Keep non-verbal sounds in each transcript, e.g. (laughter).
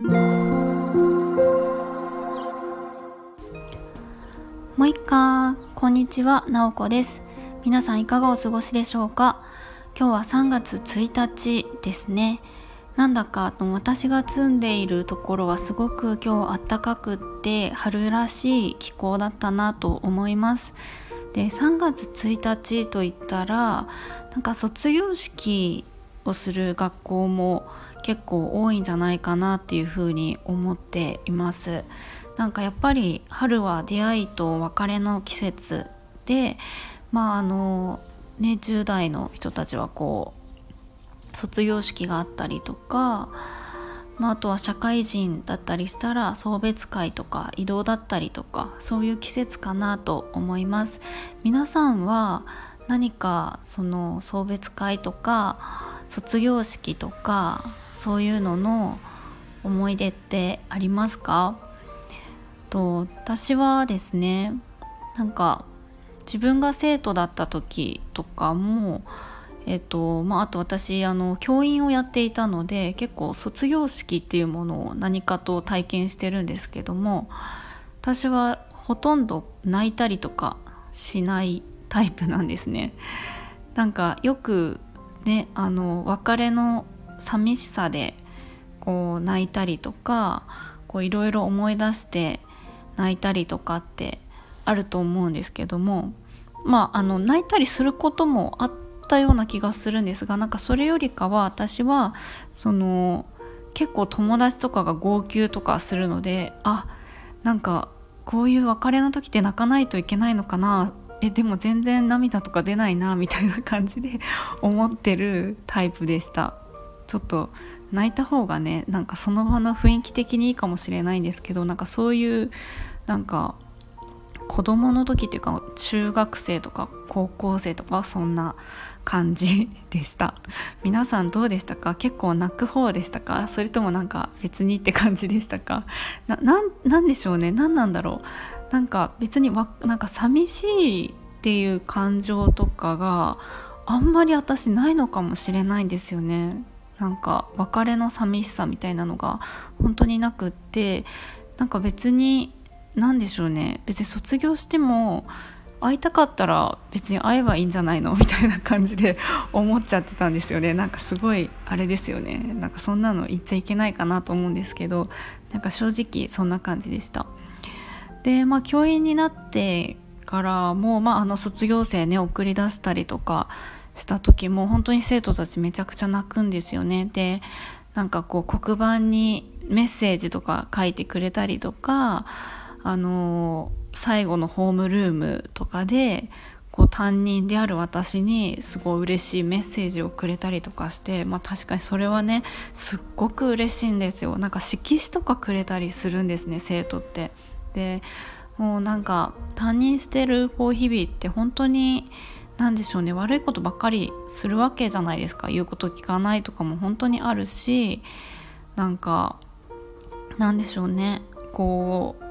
もういっかこんにちは。なおこです。皆さんいかがお過ごしでしょうか？今日は3月1日ですね。なんだか私が住んでいるところはすごく今日暖かくって春らしい気候だったなと思います。で3月1日といったらなんか卒業式をする学校も結構多いんじゃないかなっていうふうに思っています。なんかやっぱり春は出会いと別れの季節でまああのね10代の人たちはこう卒業式があったりとか、まあ、あとは社会人だったりしたら送別会とか移動だったりとかそういう季節かなと思います。皆さんは何かその送別会とか卒業式とかそういうのの思い出ってありますか？と私はですねなんか自分が生徒だった時とかもえっとまあ、あと私あの教員をやっていたので結構卒業式っていうものを何かと体験してるんですけども私はほとんど泣いたりとかしないタイプなんですね。なんかよくねあの別れの寂しさでこう泣いたりとかいろいろ思い出して泣いたりとかってあると思うんですけどもまああの泣いたりすることもあったような気がするんですがなんかそれよりかは私はその結構友達とかが号泣とかするのであなんかこういう別れの時って泣かないといけないのかなえでも全然涙とか出ないなみたいな感じで思ってるタイプでした。ちょっと泣いた方がねなんかその場の雰囲気的にいいかもしれないんですけどなんかそういうなんか子供の時っていうか中学生とか高校生とかそんな感じでした。皆さんどうでしたか？結構泣く方でしたか？それともなんか別にって感じでしたか？ななんでしょうね。何なんだろう。なんか別にわなんか寂しいっていう感情とかがあんまり私ないのかもしれないんですよね。なんか別れの寂しさみたいなのが本当になくってなんか別に何でしょうね。別に卒業しても会いたかったら別に会えばいいんじゃないの？みたいな感じで思っちゃってたんですよね。なんかすごいあれですよね。なんかそんなの言っちゃいけないかなと思うんですけどなんか正直そんな感じでした。でまあ教員になってからも、まあ、あの卒業生ね送り出したりとかした時も本当に生徒たちめちゃくちゃ泣くんですよねでなんかこう黒板にメッセージとか書いてくれたりとかあの最後のホームルームとかでこう担任である私にすごい嬉しいメッセージをくれたりとかして、まあ、確かにそれはねすっごく嬉しいんですよなんか色紙とかくれたりするんですね生徒って。でもうなんか担任してるこう日々って本当に何でしょうね悪いことばっかりするわけじゃないですか。言うこと聞かないとかも本当にあるしなんかなんでしょうね。こう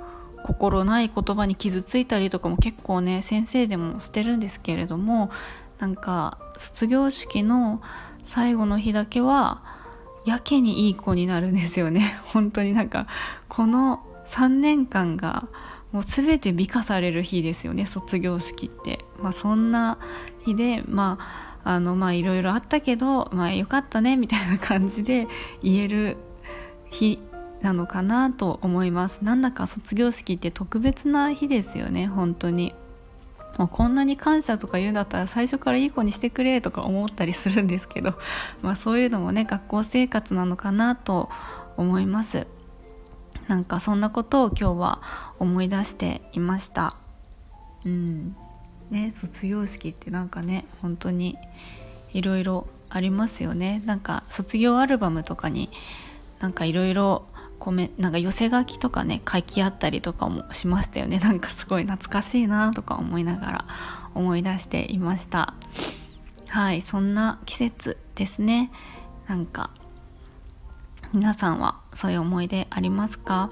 心ない言葉に傷ついたりとかも結構ね先生でもしてるんですけれどもなんか卒業式の最後の日だけはやけにいい子になるんですよね。(laughs) 本当になんかこの3年間がもう全て美化される日ですよね卒業式って、まあ、そんな日でまああのまあいろいろあったけどまあよかったねみたいな感じで言える日なのかなと思います。なんだか卒業式って特別な日ですよね本当に。もうこんなに感謝とか言うんだったら最初からいい子にしてくれとか思ったりするんですけど、まあ、そういうのもね学校生活なのかなと思います。なんかそんなことを今日は思い出していました。うん。ね卒業式ってなんかね本当にいろいろありますよね。なんか卒業アルバムとかになんかいろいろなんか寄せ書きとかね書き合ったりとかもしましたよね。なんかすごい懐かしいなとか思いながら思い出していました。はいそんな季節ですね。なんか皆さんはそういう思い出ありますか？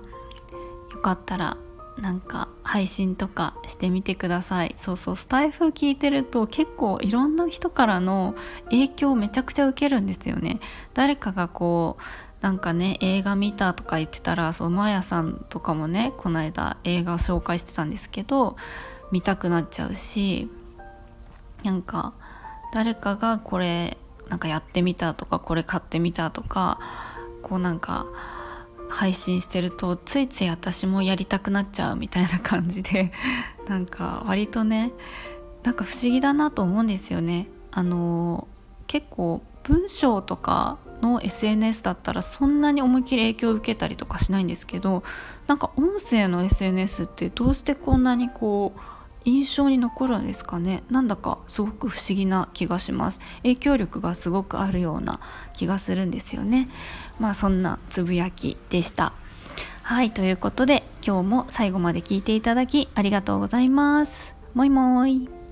よかったらなんか配信とかしてみてください。そうそうスタイフ聞いてると結構いろんな人からの影響をめちゃくちゃ受けるんですよね。誰かがこうなんかね映画見たとか言ってたらそうマーヤさんとかもねこの間映画を紹介してたんですけど見たくなっちゃうしなんか誰かがこれなんかやってみたとかこれ買ってみたとかこうなんか配信してるとついつい私もやりたくなっちゃうみたいな感じで (laughs) なんか割とねなんか不思議だなと思うんですよね。あの結構文章とかの SNS だったらそんなに思いっきり影響を受けたりとかしないんですけどなんか音声の SNS ってどうしてこんなにこう印象に残るんですかね。なんだかすごく不思議な気がします。影響力がすごくあるような気がするんですよね。まあそんなつぶやきでした。はいということで今日も最後まで聞いていただきありがとうございます。もいもーい。